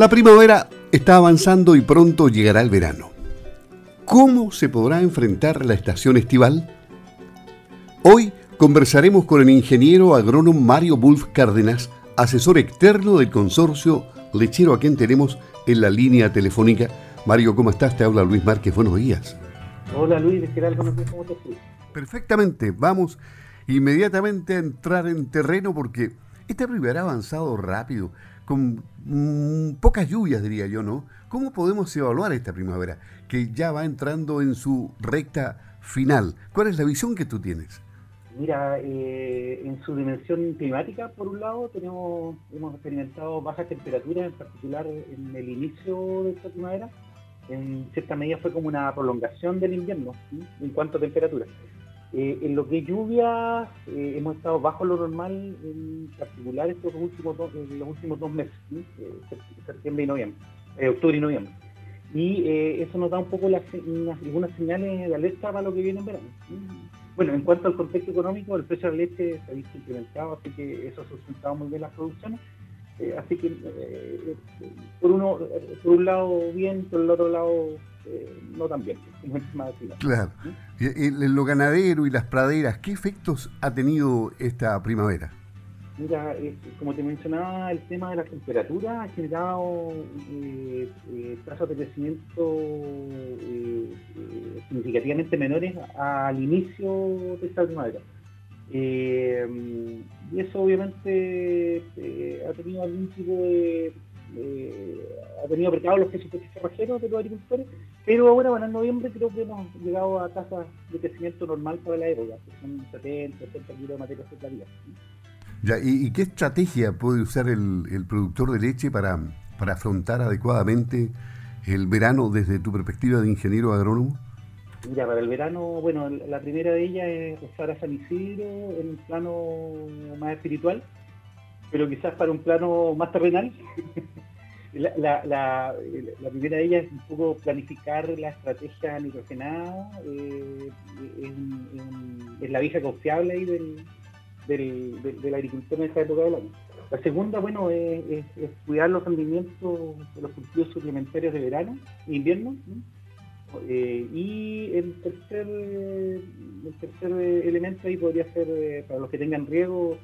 La primavera está avanzando y pronto llegará el verano. ¿Cómo se podrá enfrentar la estación estival? Hoy conversaremos con el ingeniero agrónomo Mario Wolf Cárdenas, asesor externo del consorcio lechero a quien tenemos en la línea telefónica. Mario, ¿cómo estás? Te habla Luis Márquez, buenos días. Hola Luis, ¿qué tal? ¿Cómo te Perfectamente, vamos inmediatamente a entrar en terreno porque este primavera ha avanzado rápido con mm, pocas lluvias, diría yo, ¿no? ¿Cómo podemos evaluar esta primavera que ya va entrando en su recta final? ¿Cuál es la visión que tú tienes? Mira, eh, en su dimensión climática, por un lado, tenemos hemos experimentado bajas temperaturas, en particular en el inicio de esta primavera. En cierta medida fue como una prolongación del invierno en cuanto a temperatura. Eh, en lo que es lluvia, eh, hemos estado bajo lo normal, en particular estos últimos dos, los últimos dos meses, eh, septiembre y noviembre, octubre y noviembre. Y eso nos da un poco las, algunas señales de alerta para lo que viene en verano. Bueno, en cuanto al contexto económico, el precio de la leche se ha visto incrementado, así que eso ha sustentado muy bien las producciones. Así que, por, uno, por un lado bien, por el otro lado eh, no tan bien, Claro. En lo ganadero y las praderas, ¿qué efectos ha tenido esta primavera? Mira, como te mencionaba, el tema de la temperatura ha generado eh, eh, tasas de crecimiento significativamente menores al inicio de esta primavera. Y eso obviamente ha tenido algún tipo de eh, ha tenido apretados los presupuestos cerrajeros de los agricultores, pero ahora, bueno, en noviembre creo que hemos llegado a tasas de crecimiento normal para la época, que son 70, 80 kilos de materia secundaria. Ya, ¿y, qué estrategia puede usar el, productor de leche para, para afrontar adecuadamente el verano desde tu perspectiva de ingeniero agrónomo? Mira, para el verano, bueno, la primera de ellas es usar a San Isidro en un plano más espiritual, pero quizás para un plano más terrenal. la, primera de ellas es un poco planificar la estrategia nitrogenada, eh, es, la vieja confiable ahí del, del, agricultor en esta época del año. La segunda, bueno, es, cuidar los rendimientos de los cultivos suplementarios de verano e invierno. Eh, y el tercer, el tercer elemento ahí podría ser, eh, para los que tengan riesgo,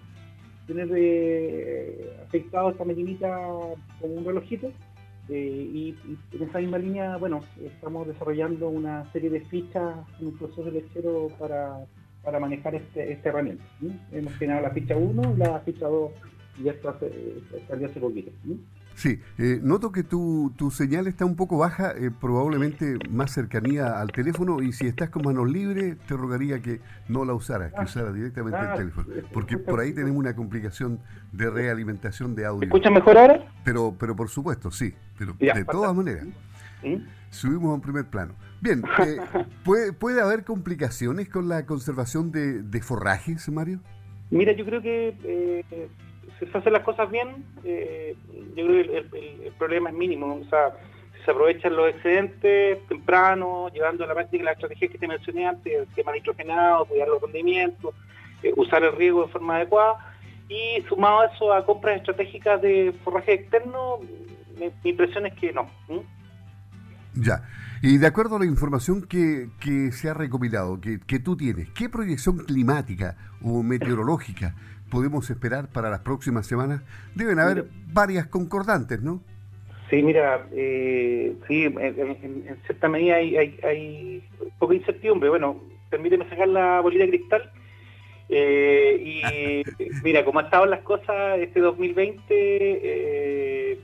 tener eh, afectado esta maquinita como un relojito. Y, en esa misma línea, bueno, estamos desarrollando una serie de fichas en un proceso lechero para, para manejar este, este herramienta. Hemos generado la ficha 1 y la ficha 2 ya está, salió hace poquito. Sí, eh, noto que tu, tu, señal está un poco baja, eh, probablemente más cercanía al teléfono y si estás con manos libres te rogaría que no la usaras, que ah. usaras directamente el ah, teléfono, porque por ahí tenemos una complicación de realimentación de audio. ¿Me escuchas mejor ahora? Pero, pero por supuesto, sí, pero de todas maneras. Subimos a un primer plano. Bien, eh, ¿puede, ¿puede haber complicaciones con la conservación de, de forrajes, Mario? Mira, yo creo que si se hacen las cosas bien, eh, yo creo que el, problema es mínimo. O sea, si se aprovechan los excedentes temprano, llevando a la práctica las estrategias que te mencioné antes, el tema nitrogenado, cuidar los rendimientos, eh, usar el riego de forma adecuada, y sumado a eso a compras estratégicas de forraje externo, mi, impresión es que no. Ya. Y de acuerdo a la información que, que se ha recopilado, que, que, tú tienes, ¿qué proyección climática o meteorológica podemos esperar para las próximas semanas? Deben haber varias concordantes, ¿no? Sí, mira, eh, sí, en, cierta medida hay, hay, poca incertidumbre. Bueno, permíteme sacar la bolita de cristal. Eh, y mira, como han estado las cosas este 2020, eh,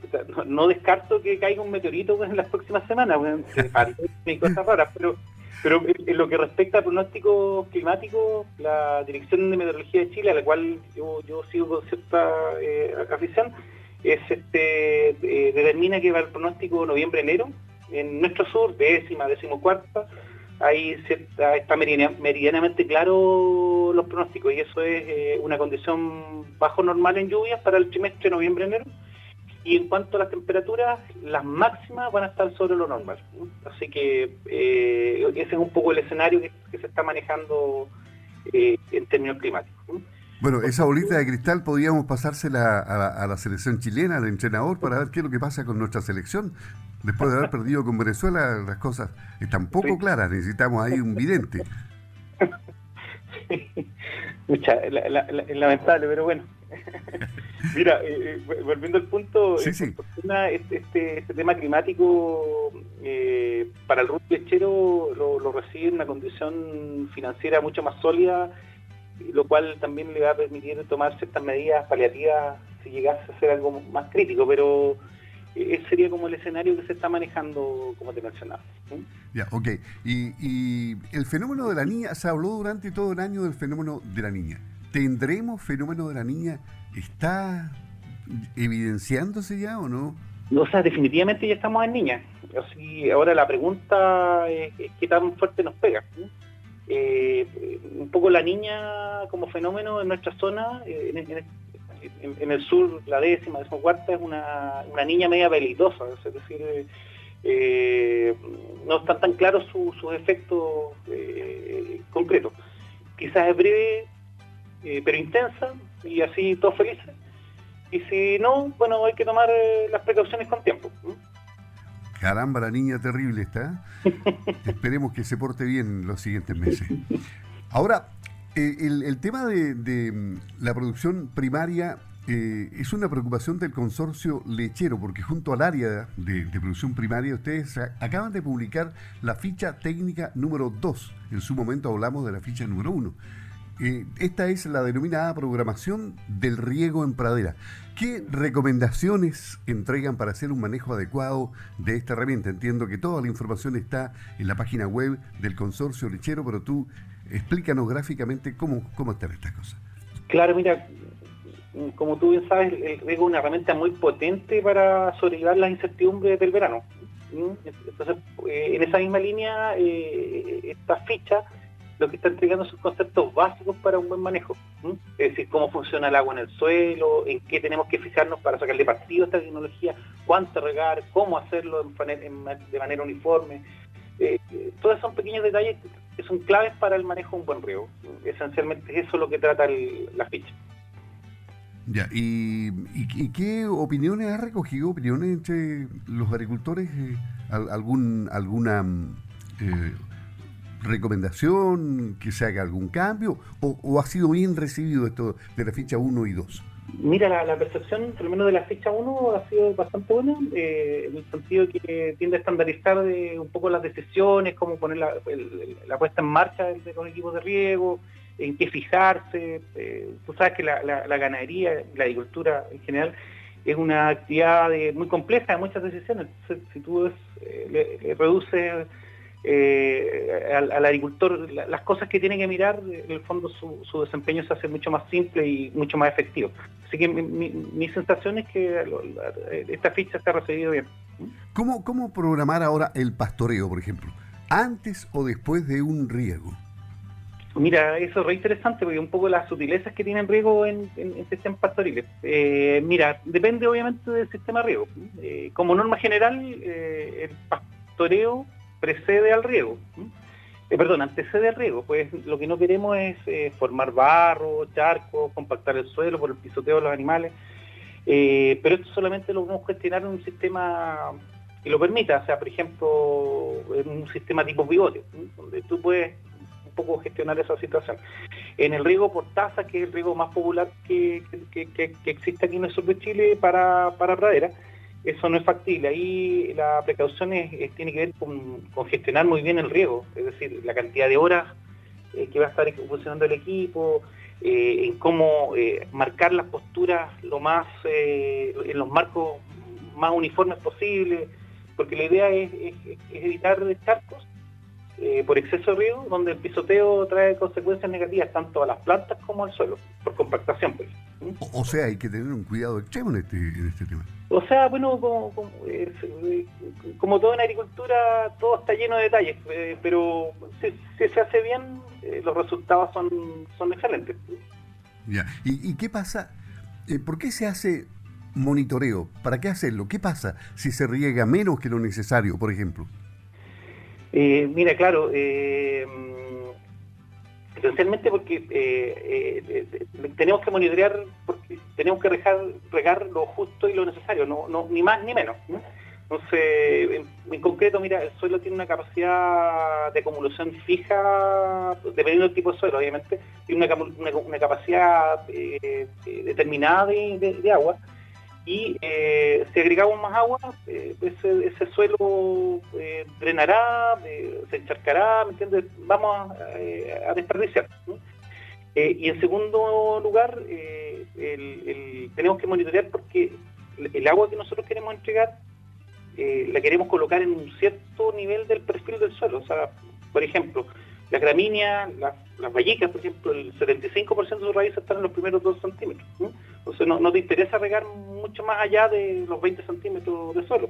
no, descarto que caiga un meteorito en las próximas semanas. Bueno, hay cosas raras, pero pero en lo que respecta al pronóstico climático, la Dirección de Meteorología de Chile, a la cual yo, sigo con cierta eh, afición, es este, eh, determina que va el pronóstico noviembre-enero. En nuestro sur, décima, décimo cuarta, ahí está meridianamente claro los pronósticos y eso es eh, una condición bajo normal en lluvias para el trimestre noviembre-enero y en cuanto a las temperaturas, las máximas van a estar sobre lo normal. Así que eh, ese es un poco el escenario que, se está manejando eh, en términos climáticos. Bueno, esa bolita de cristal podríamos pasársela a la, selección chilena, al entrenador, para ver qué es lo que pasa con nuestra selección. Después de haber perdido con Venezuela, las cosas están poco claras, necesitamos ahí un vidente. Mucha, es lamentable, pero bueno. Mira, eh, eh, volviendo al punto, eh, este, este, este, tema climático para el rubro lechero lo, lo recibe en una condición financiera mucho más sólida, lo cual también le va a permitir tomar ciertas medidas paliativas si llegase a ser algo más crítico, pero ese sería como el escenario que se está manejando, como te mencionaba. Ya, ok. Y, y el fenómeno de la niña, se habló durante todo el año del fenómeno de la niña. ¿Tendremos fenómeno de la niña? ¿Está evidenciándose ya o no? O sea, definitivamente ya estamos en niña. Así, ahora la pregunta es, qué tan fuerte nos pega. Eh, un poco la niña como fenómeno en nuestra zona, eh, en, el sur, la décima, décima cuarta, es una, niña media peligrosa, es decir, eh, no están tan claros sus efectos concretos. Quizás es breve, eh, pero intensa y así todos felices. Y si no, bueno, hay que tomar eh, las precauciones con tiempo. Caramba, la niña terrible está. Esperemos que se porte bien los siguientes meses. Ahora, eh, el, tema de, mm, la producción primaria es una preocupación del consorcio lechero, porque junto al área de, de, producción primaria ustedes acaban de publicar la ficha técnica número 2. En su momento hablamos de la ficha número 1. Eh, esta es la denominada programación del riego en pradera. ¿Qué recomendaciones entregan para hacer un manejo adecuado de esta herramienta? Entiendo que toda la información está en la página web del consorcio lechero, pero tú explícanos gráficamente cómo, cómo están estas cosas. Claro, mira, como tú bien sabes, el riego es una herramienta muy potente para sobrellevar las incertidumbres del verano. ¿Mm? Entonces, eh, en esa misma línea, eh, esta ficha lo que está entregando son conceptos básicos para un buen manejo. Es decir, cómo funciona el agua en el suelo, en qué tenemos que fijarnos para sacarle partido a esta tecnología, cuánto regar, cómo hacerlo de manera uniforme. Eh, todos son pequeños detalles que son claves para el manejo de un buen riego. Esencialmente eso es lo que trata la ficha. Ya, ¿y, qué opiniones ha recogido? ¿Opiniones entre los agricultores? Eh, ¿Algún, ¿Alguna eh, recomendación, que se haga algún cambio, o, ha sido bien recibido esto de la ficha 1 y 2? Mira, la, percepción, por lo menos de la ficha 1, ha sido bastante buena, eh, en el sentido que tiende a estandarizar de un poco las decisiones, cómo poner la, puesta en marcha de, los equipos de riego, en qué fijarse. Eh, tú sabes que la, ganadería, la agricultura en general, es una actividad muy compleja de muchas decisiones. Entonces, si tú eh, le reduces eh, al, agricultor las cosas que tiene que mirar, en el fondo su, desempeño se hace mucho más simple y mucho más efectivo. Así que mi, sensación es que esta ficha está recibido bien. ¿Cómo, ¿Cómo programar ahora el pastoreo, por ejemplo? ¿Antes o después de un riego? Mira, eso es re interesante porque un poco las sutilezas que tienen riego en, en, sistemas pastoriles. Eh, mira, depende obviamente del sistema riego. Eh, como norma general, el pastoreo precede al riego. Eh, perdón, antecede al riego, pues lo que no queremos es eh, formar barro, charcos, compactar el suelo por el pisoteo de los animales, eh, pero esto solamente lo podemos gestionar en un sistema que lo permita, o sea, por ejemplo, en un sistema tipo pivote, donde tú puedes un poco gestionar esa situación. En el riego por taza, que es el riego más popular que, existe aquí en el sur de Chile para, para pradera, eso no es factible. Ahí la precaución tiene que ver con, gestionar muy bien el riego, es decir, la cantidad de horas eh, que va a estar funcionando el equipo, eh, en cómo eh, marcar las posturas lo más en los marcos más uniformes posible, porque la idea es, es evitar charcos por exceso de riego, donde el pisoteo trae consecuencias negativas tanto a las plantas como al suelo, por compactación. Pues. O, sea, hay que tener un cuidado extremo en este, en este tema. O sea, bueno, como, como, eh, todo en agricultura, todo está lleno de detalles, eh, pero si, se hace bien, los resultados son, son excelentes. Ya, ¿Y, ¿y qué pasa? ¿Por qué se hace monitoreo? ¿Para qué hacerlo? ¿Qué pasa si se riega menos que lo necesario, por ejemplo? Eh, mira, claro, eh, esencialmente porque eh, eh, tenemos que monitorear, porque tenemos que regar, lo justo y lo necesario, no, no ni más ni menos. Entonces, en, concreto, mira, el suelo tiene una capacidad de acumulación fija, dependiendo del tipo de suelo, obviamente, tiene una, capacidad eh, determinada de, agua, y si agregamos más agua, ese, ese, suelo drenará, se encharcará, ¿me entiendes? Vamos a, desperdiciar. y en segundo lugar, tenemos que monitorear porque el agua que nosotros queremos entregar eh, la queremos colocar en un cierto nivel del perfil del suelo. O sea, por ejemplo, las gramíneas, las, las vallicas, por ejemplo, el 75% de sus raíces están en los primeros 2 centímetros. Entonces no, te interesa regar mucho más allá de los 20 centímetros de suelo.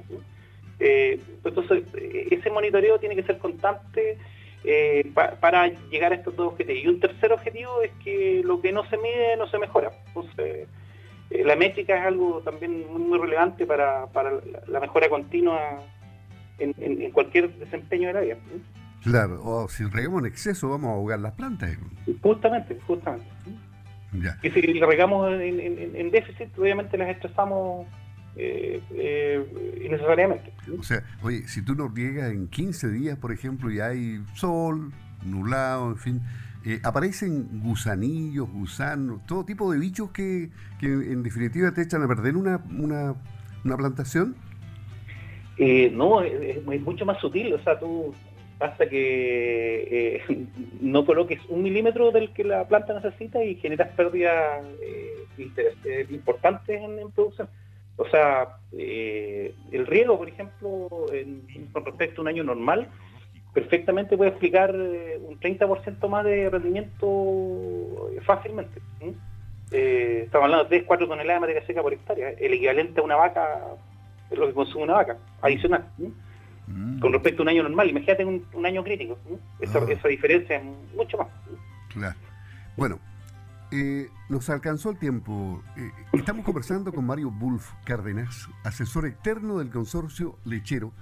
Eh, entonces, eh, ese monitoreo tiene que ser constante para llegar a estos dos objetivos. Y un tercer objetivo es que lo que no se mide no se mejora. Entonces, eh, la métrica es algo también muy, relevante para, la mejora continua en, cualquier desempeño de la vida. Claro, o si regamos en exceso vamos a ahogar las plantas. Justamente, justamente. Y si regamos en, déficit, obviamente las estresamos eh, eh, innecesariamente. O sea, oye, si tú nos riegas en 15 días, por ejemplo, y hay sol, nublado, en fin, eh, aparecen gusanillos, gusanos, todo tipo de bichos que, en definitiva te echan a perder una, una, plantación. Eh, no, es, mucho más sutil, o sea, tú hasta que eh, no coloques un milímetro del que la planta necesita y generas pérdidas importantes en, producción. O sea, el riego, por ejemplo, con respecto a un año normal, perfectamente puede explicar eh, un 30% más de rendimiento eh, fácilmente. Eh, estamos hablando de 3, 4 toneladas de materia seca por hectárea, el equivalente a una vaca, es lo que consume una vaca, adicional. Mm. Con respecto a un año normal, imagínate un, año crítico, esa, ah. esa, diferencia es mucho más. Claro. Bueno, nos alcanzó el tiempo. estamos conversando con Mario Wolf Cárdenas, asesor externo del consorcio lechero,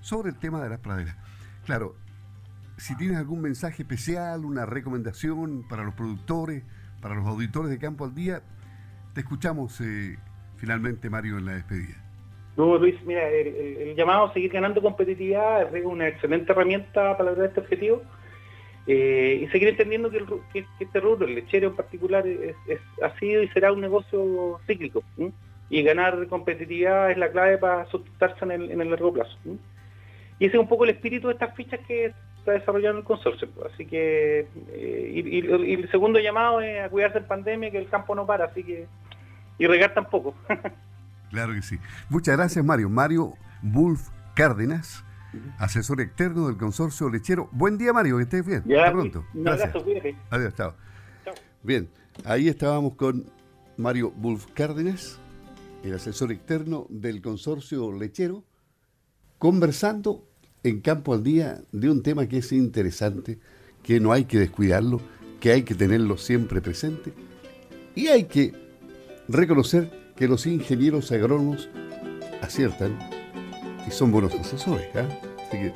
sobre el tema de las praderas. Claro, si tienes algún mensaje especial, una recomendación para los productores, para los auditores de Campo al Día, te escuchamos eh, finalmente, Mario, en la despedida. No, Luis, mira, el, llamado a seguir ganando competitividad es una excelente herramienta para lograr este objetivo eh, y seguir entendiendo que, este rubro, el lechero en particular, ha sido y será un negocio cíclico y ganar competitividad es la clave para sustentarse en el, largo plazo. Y ese es un poco el espíritu de estas fichas que está desarrollando el consorcio. Así que, eh, y, el segundo llamado es a cuidarse en pandemia, que el campo no para, así que, y regar tampoco. claro que sí. Muchas gracias, Mario. Mario Wolf Cárdenas, asesor externo del consorcio lechero. Buen día, Mario, que estés bien. Hasta pronto. Un abrazo. Adiós, chao. Bien, ahí estábamos con Mario Wolf Cárdenas, el asesor externo del consorcio lechero, conversando en Campo al Día de un tema que es interesante, que no hay que descuidarlo, que hay que tenerlo siempre presente y hay que reconocer que los ingenieros agrónomos aciertan y son buenos asesores. ¿ah? Así que